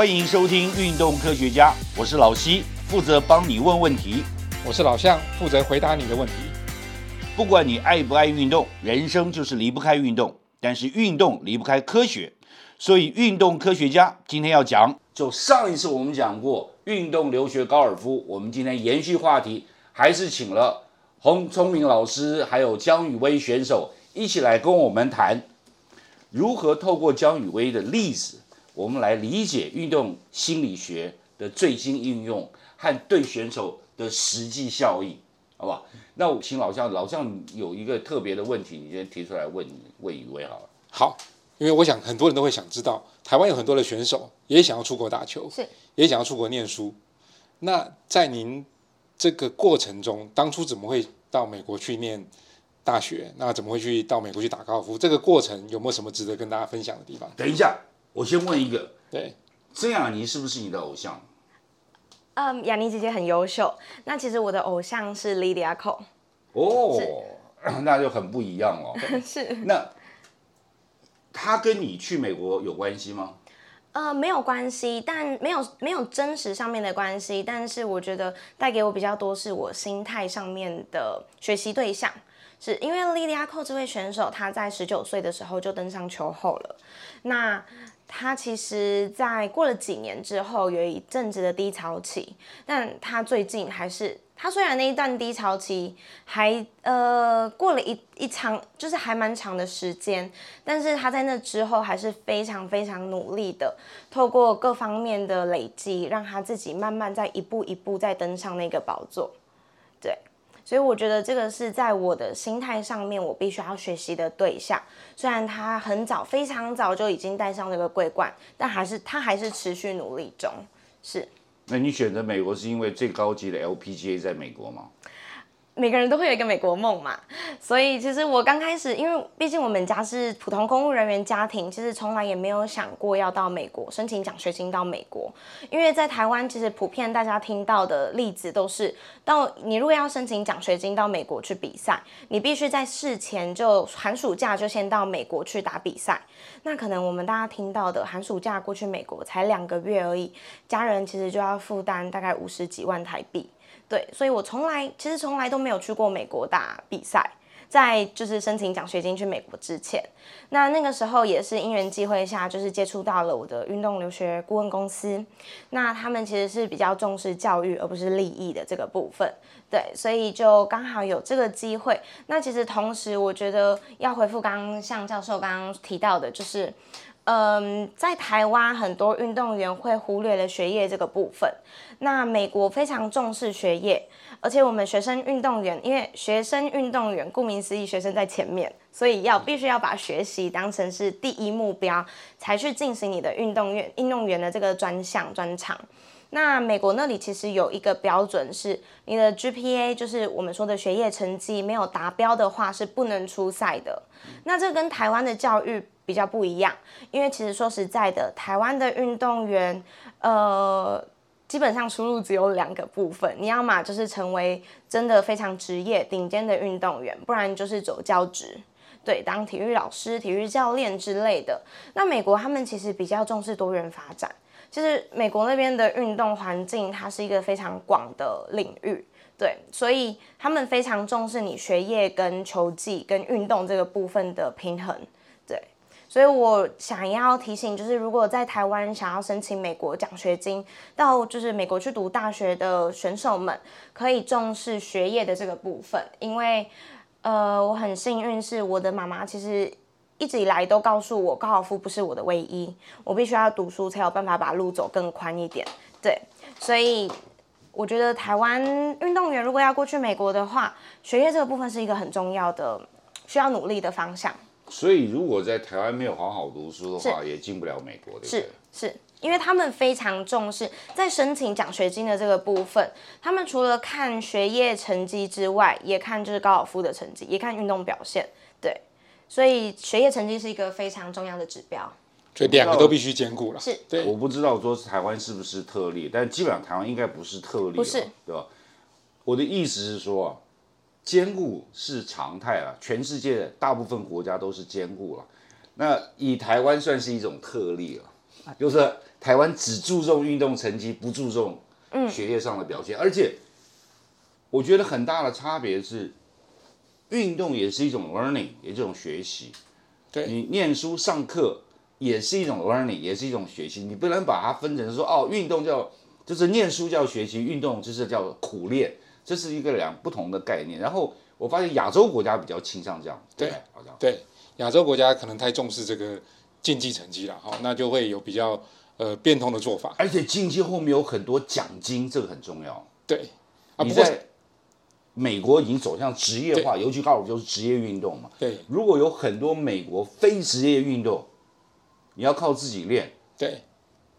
欢迎收听《运动科学家》，我是老西，负责帮你问问题。我是老向，负责回答你的问题。不管你爱不爱运动，人生就是离不开运动，但是运动离不开科学，所以运动科学家今天要讲，就上一次我们讲过运动留学高尔夫，我们今天延续话题，还是请了洪聪明老师还有江宇威选手一起来跟我们谈，如何透过江宇威的例子，我们来理解运动心理学的最新应用和对选手的实际效益。好不好？那我请老将，老将有一个特别的问题，你先提出来问问一位好了。好，因为我想很多人都会想知道，台湾有很多的选手也想要出国打球，是也想要出国念书。那在您这个过程中，当初怎么会到美国去念大学？那怎么会去到美国去打高尔夫？这个过程有没有什么值得跟大家分享的地方？等一下，我先问一个，对，曾雅妮是不是你的偶像？嗯，雅妮姐姐很优秀。那其实我的偶像是 Lydia c o 哦，那就很不一样哦。是那他跟你去美国有关系吗？呃没有关系，但没有没有真实上面的关系，但是我觉得带给我比较多是我心态上面的学习对象。是因为莉莉亚寇这位选手，她在十九岁的时候就登上球后了。那她其实，在过了几年之后，有一阵子的低潮期，但她最近还是，她虽然那一段低潮期还呃过了一一长，就是还蛮长的时间，但是她在那之后还是非常非常努力的，透过各方面的累积，让她自己慢慢在一步一步在登上那个宝座，对。所以我觉得这个是在我的心态上面，我必须要学习的对象。虽然他很早、非常早就已经戴上这个桂冠，但还是他还是持续努力中。是。那你选择美国是因为最高级的 LPGA 在美国吗？每个人都会有一个美国梦嘛，所以其实我刚开始，因为毕竟我们家是普通公务人员家庭，其实从来也没有想过要到美国申请奖学金到美国。因为在台湾，其实普遍大家听到的例子都是，到你如果要申请奖学金到美国去比赛，你必须在事前就寒暑假就先到美国去打比赛。那可能我们大家听到的寒暑假过去美国才两个月而已，家人其实就要负担大概五十几万台币。对，所以我从来其实从来都没有去过美国打比赛，在就是申请奖学金去美国之前，那那个时候也是因缘际会下，就是接触到了我的运动留学顾问公司，那他们其实是比较重视教育而不是利益的这个部分，对，所以就刚好有这个机会。那其实同时，我觉得要回复刚刚向教授刚刚提到的，就是。嗯，在台湾很多运动员会忽略了学业这个部分。那美国非常重视学业，而且我们学生运动员，因为学生运动员顾名思义，学生在前面，所以要必须要把学习当成是第一目标，才去进行你的运动员运动员的这个专项专长。那美国那里其实有一个标准是，你的 GPA 就是我们说的学业成绩没有达标的话是不能出赛的。那这跟台湾的教育。比较不一样，因为其实说实在的，台湾的运动员，呃，基本上出路只有两个部分，你要么就是成为真的非常职业顶尖的运动员，不然就是走教职，对，当体育老师、体育教练之类的。那美国他们其实比较重视多元发展，就是美国那边的运动环境，它是一个非常广的领域，对，所以他们非常重视你学业跟球技跟运动这个部分的平衡。所以我想要提醒，就是如果在台湾想要申请美国奖学金，到就是美国去读大学的选手们，可以重视学业的这个部分，因为呃，我很幸运是我的妈妈，其实一直以来都告诉我，高尔夫不是我的唯一，我必须要读书才有办法把路走更宽一点。对，所以我觉得台湾运动员如果要过去美国的话，学业这个部分是一个很重要的需要努力的方向。所以，如果在台湾没有好好读书的话，也进不了美国，对不对？是是，因为他们非常重视在申请奖学金的这个部分，他们除了看学业成绩之外，也看就是高尔夫的成绩，也看运动表现。对，所以学业成绩是一个非常重要的指标。所以两个都必须兼顾了。是，对。我不知道说台湾是不是特例，但基本上台湾应该不是特例，不是，对吧？我的意思是说。兼顾是常态了，全世界大部分国家都是兼顾了。那以台湾算是一种特例了，就是台湾只注重运动成绩，不注重学业上的表现，而且我觉得很大的差别是，运动也是一种 learning，也是一种学习。对你念书上课也是一种 learning，也是一种学习。你不能把它分成说哦，运动叫就是念书叫学习，运动就是叫苦练，这是一个两不同的概念。然后我发现亚洲国家比较倾向这样，对好像对，亚洲国家可能太重视这个竞技成绩了，哈，那就会有比较呃变通的做法。而且竞技后面有很多奖金，这个很重要。对，啊，不过你在美国已经走向职业化，尤其高尔夫就是职业运动嘛。对如果有很多美国非职业运动，你要靠自己练，对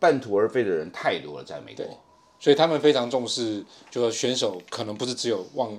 半途而废的人太多了，在美国对。所以他们非常重视，就说选手可能不是只有往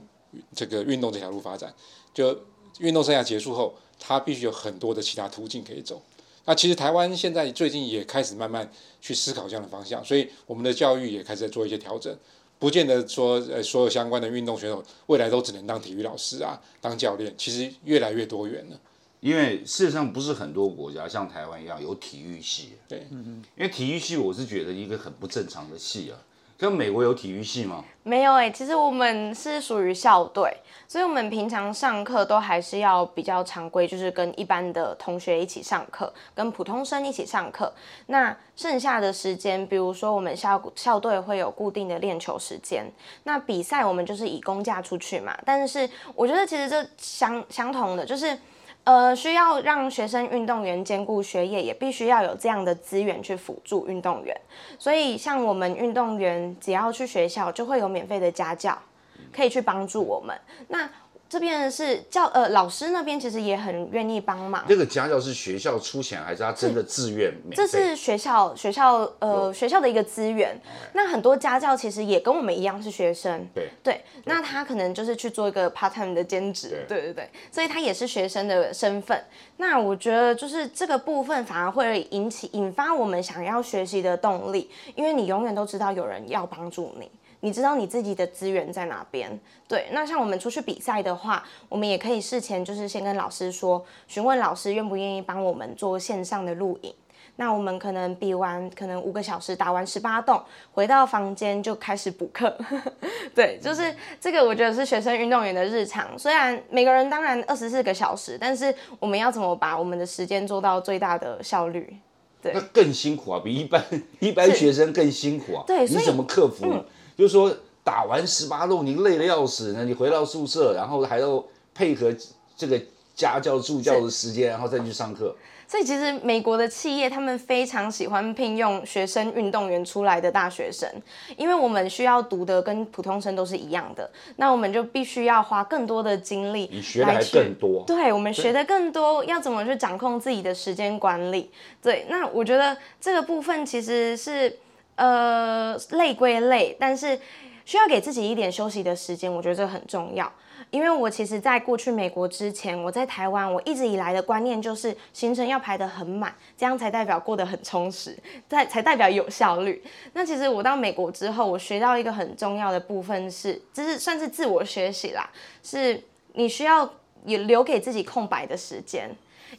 这个运动这条路发展，就运动生涯结束后，他必须有很多的其他途径可以走。那其实台湾现在最近也开始慢慢去思考这样的方向，所以我们的教育也开始在做一些调整，不见得说呃所有相关的运动选手未来都只能当体育老师啊，当教练，其实越来越多元了。因为事实上不是很多国家像台湾一样有体育系，对，因为体育系我是觉得一个很不正常的系啊。跟美国有体育系吗？没有哎、其实我们是属于校队，所以我们平常上课都还是要比较常规，就是跟一般的同学一起上课，跟普通生一起上课。那剩下的时间，比如说我们校校队会有固定的练球时间，那比赛我们就是以公假出去嘛。但是我觉得其实这相相同的，就是呃，需要让学生运动员兼顾学业，也必须要有这样的资源去辅助运动员。所以，像我们运动员只要去学校，就会有免费的家教，可以去帮助我们。那这边是教呃老师那边其实也很愿意帮忙。那个家教是学校出钱，还是他真的自愿？这是学校学校呃学校的一个资源。那很多家教其实也跟我们一样是学生，对对。那他可能就是去做一个 part time 的兼职，对对对，所以他也是学生的身份。那我觉得就是这个部分反而会引起引发我们想要学习的动力，因为你永远都知道有人要帮助你。你知道你自己的资源在哪边？对，那像我们出去比赛的话，我们也可以事前就是先跟老师说，询问老师愿不愿意帮我们做线上的录影。那我们可能比完，可能五个小时打完十八洞，回到房间就开始补课。对，就是这个，我觉得是学生运动员的日常。虽然每个人当然二十四个小时，但是我们要怎么把我们的时间做到最大的效率？对那更辛苦啊，比一般 一般学生更辛苦啊。对你怎么克服呢？就是说打完十八洞，你累得要死呢，你回到宿舍，然后还要配合这个家教助教的时间，然后再去上课。所以其实美国的企业他们非常喜欢聘用学生运动员出来的大学生，因为我们需要读的跟普通生都是一样的，那我们就必须要花更多的精力，你学的还更多。对我们学的更多，要怎么去掌控自己的时间管理？对，那我觉得这个部分其实是呃累归累，但是需要给自己一点休息的时间，我觉得这很重要。因为我其实，在过去美国之前，我在台湾，我一直以来的观念就是行程要排得很满，这样才代表过得很充实，才才代表有效率。那其实我到美国之后，我学到一个很重要的部分是，这是算是自我学习啦，是你需要也留给自己空白的时间。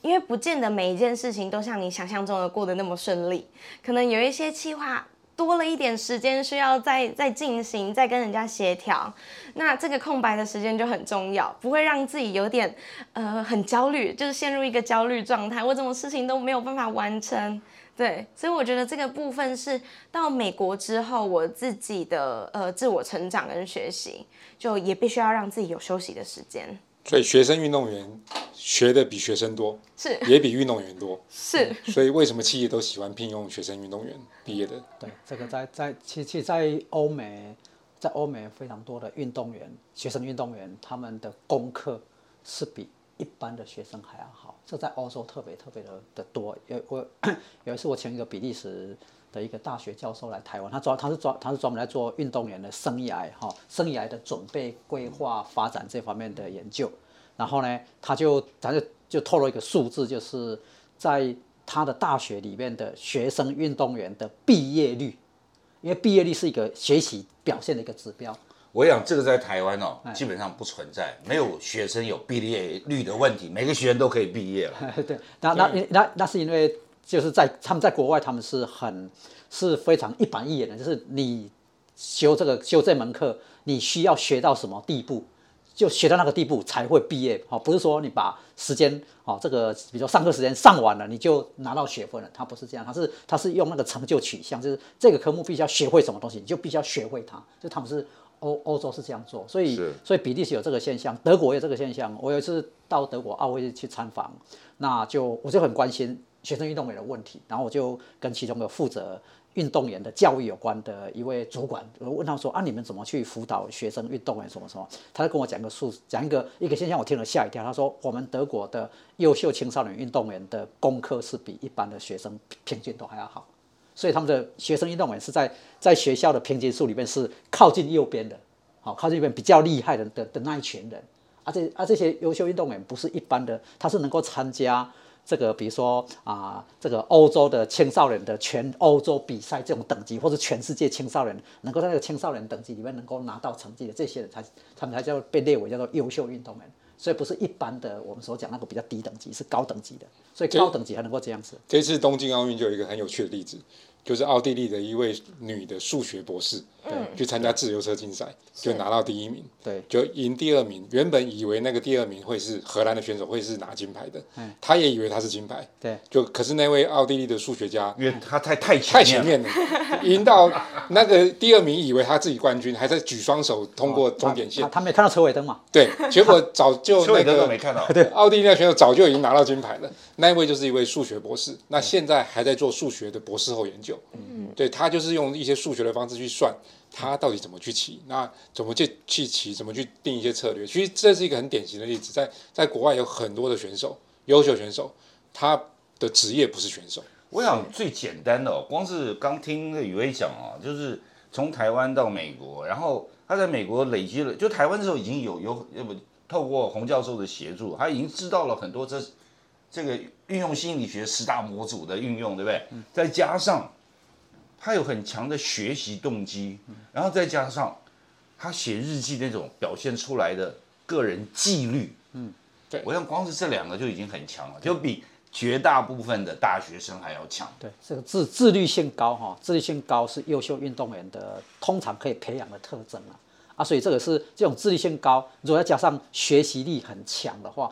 因为不见得每一件事情都像你想象中的过得那么顺利，可能有一些计划多了一点时间需要再再进行，再跟人家协调。那这个空白的时间就很重要，不会让自己有点呃很焦虑，就是陷入一个焦虑状态，我怎么事情都没有办法完成。对，所以我觉得这个部分是到美国之后我自己的呃自我成长跟学习，就也必须要让自己有休息的时间。所以学生运动员学的比学生多，是也比运动员多。是，所以为什么企业都喜欢聘用学生运动员毕业的？对，这个在在其其实在欧美，在欧美非常多的运动员，学生运动员他们的功课是比一般的学生还要好，这在欧洲特别特别的的多。有我 有一次我请一个比利时的一个大学教授来台湾，他专他是专他是专门来做运动员的生涯哈生涯的准备、规划、发展这方面的研究。然后呢，他就他就就透露一个数字，就是在他的大学里面的学生运动员的毕业率，因为毕业率是一个学习表现的一个指标。我想这个在台湾哦，哎基本上不存在，没有学生有毕业率的问题，每个学生都可以毕业了。对，那那那那是因为就是在他们在国外他们是很是非常一板一眼的，就是你修这个修这门课，你需要学到什么地步，就学到那个地步才会毕业。哦，不是说你把时间哦这个比如说上课时间上完了你就拿到学分了，他不是这样，他是他是用那个成就取向，就是这个科目必须要学会什么东西，你就必须要学会它，就他们是。欧欧洲是这样做，所以所以比利时有这个现象，德国也有这个现象。我有一次到德国奥会去参访，那就我就很关心学生运动员的问题，然后我就跟其中的负责运动员的教育有关的一位主管，我问他说啊，你们怎么去辅导学生运动员什么什么？他就跟我讲个数，讲一个一个现象，我听了吓一跳。他说我们德国的优秀青少年运动员的功课是比一般的学生平均都还要好。所以他们的学生运动员是在在学校的平均数里面是靠近右边的，好，靠近右边比较厉害的的的那一群人，啊这啊这些优秀运动员不是一般的，他是能够参加这个比如说啊这个欧洲的青少年的全欧洲比赛这种等级，或者全世界青少年能够在那个青少年等级里面能够拿到成绩的这些人才他们才叫被列为叫做优秀运动员。所以不是一般的我们所讲那个比较低等级，是高等级的，所以高等级还能够这样子。这次东京奥运就有一个很有趣的例子，就是奥地利的一位女的数学博士，嗯。去参加自由车竞赛，就拿到第一名，对，就赢第二名。原本以为那个第二名会是荷兰的选手，会是拿金牌的嗯，他也以为他是金牌，对，就可是那位奥地利的数学家因为他太太太前面了，赢到那个第二名以为他自己冠军，还在举双手通过终点线。他，他没看到车尾灯嘛？对，结果早就 邱伟那个德都没看到。对。奥地利的选手早就已经拿到金牌了，那一位就是一位数学博士，那现在还在做数学的博士后研究。嗯，对他就是用一些数学的方式去算他到底怎么去骑，那怎么去去骑，怎么去定一些策略。其实这是一个很典型的例子，在在国外有很多的选手，优秀选手，他的职业不是选手。我想最简单的、哦，光是刚听那个宇威讲啊，就是从台湾到美国，然后他在美国累积了，就台湾的时候已经有有不透过洪教授的协助，他已经知道了很多这这个运用心理学十大模组的运用，对不对？再加上他有很强的学习动机，然后再加上他写日记那种表现出来的个人纪律，嗯，对我想光是这两个就已经很强了，就比绝大部分的大学生还要强。对，这个自自律性高哈，自律性高是优秀运动员的通常可以培养的特征啊啊，所以这个是这种自律性高，如果再加上学习力很强的话，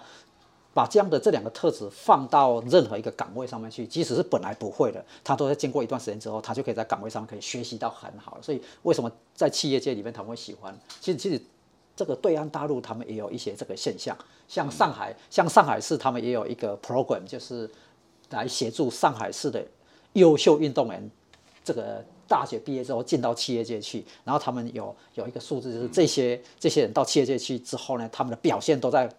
把这样的这两个特质放到任何一个岗位上面去，即使是本来不会的，他都在经过一段时间之后，他就可以在岗位上可以学习到很好。所以为什么在企业界里面他们会喜欢？其实其实这个对岸大陆他们也有一些这个现象，像上海，像上海市他们也有一个 program，就是来协助上海市的优秀运动员，这个大学毕业之后进到企业界去，然后他们有有一个数字，就是这些这些人到企业界去之后呢，他们的表现都在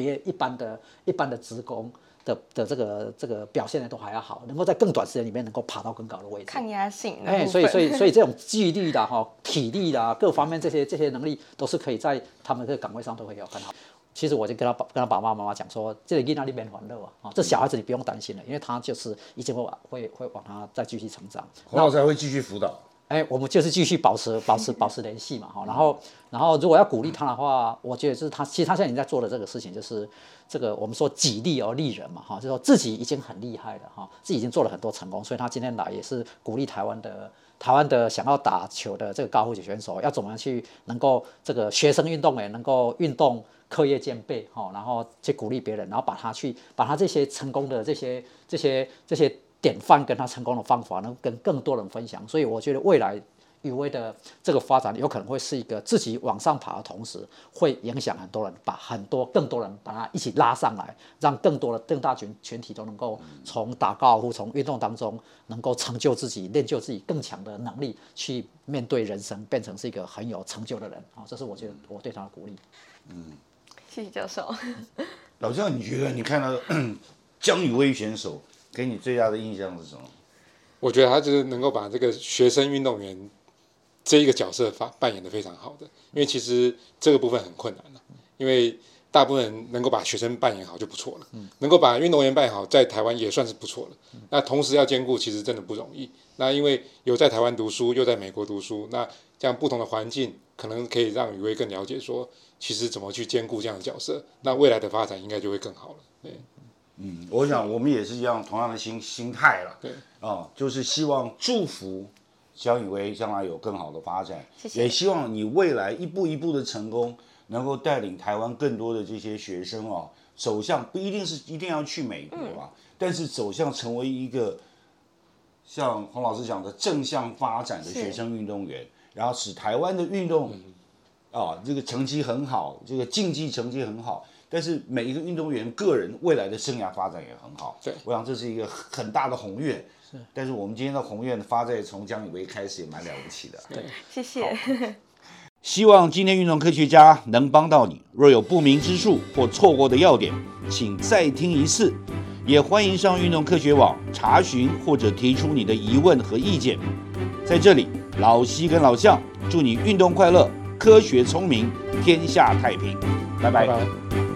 别一般的一般的职工的的这个这个表现呢都还要好，能够在更短时间里面能够爬到更高的位置。抗压性哎，所以所以 所以这种纪律的哈、体力的、各方面这些这些能力，都是可以在他们这个岗位上都会有很好。其实我就跟他爸跟他爸爸妈妈讲说，这个囡仔你免烦恼啊，啊，这小孩子你不用担心了，因为他就是一定会往会会往他再继续成长。洪老师还会继续辅导。哎，我们就是继续保持保持保持联系嘛，哈，然后然后如果要鼓励他的话，我觉得就是他其实他现在已经在做的这个事情，就是这个我们说己利而利人嘛，哈，就是说自己已经很厉害了，哈，自己已经做了很多成功，所以他今天来也是鼓励台湾的台湾的想要打球的这个高尔夫球选手，要怎么样去能够这个学生运动员能够运动课业兼备，哈，然后去鼓励别人，然后把他去把他这些成功的这些这些这些典范跟他成功的方法，能跟更多人分享。所以我觉得未来宇威的这个发展有可能会是一个自己往上爬的同时，会影响很多人，把很多更多人把他一起拉上来，让更多的更大群群体都能够从打高尔夫、从运动当中能够成就自己、练就自己更强的能力，去面对人生，变成是一个很有成就的人。啊，这是我觉得我对他的鼓励。嗯谢谢教授。老赵，你觉得你看到 江宇威选手给你最大的印象是什么？我觉得他就是能够把这个学生运动员这一个角色发扮演的非常好的，因为其实这个部分很困难的，因为大部分人能够把学生扮演好就不错了，能够把运动员扮演好，在台湾也算是不错了。那同时要兼顾，其实真的不容易。那因为有在台湾读书，又在美国读书，那这样不同的环境，可能可以让雨薇更了解说，其实怎么去兼顾这样的角色，那未来的发展应该就会更好了。对。嗯，我想我们也是一样同样的心心态了。对，啊、就是希望祝福江以威将来有更好的发展，谢谢也希望你未来一步一步的成功，能够带领台湾更多的这些学生哦，走向不一定是一定要去美国啊，但是走向成为一个像洪老师讲的正向发展的学生运动员，然后使台湾的运动啊这个成绩很好，这个竞技成绩很好。但是每一个运动员个人未来的生涯发展也很好，对我想这是一个很大的宏愿。是，但是我们今天的宏愿发在从江以威开始也蛮了不起的。对，谢谢。希望今天运动科学家能帮到你。若有不明之处或错过的要点，请再听一次。也欢迎上运动科学网查询或者提出你的疑问和意见。在这里，老西跟老向祝你运动快乐，科学聪明，天下太平。拜拜拜拜。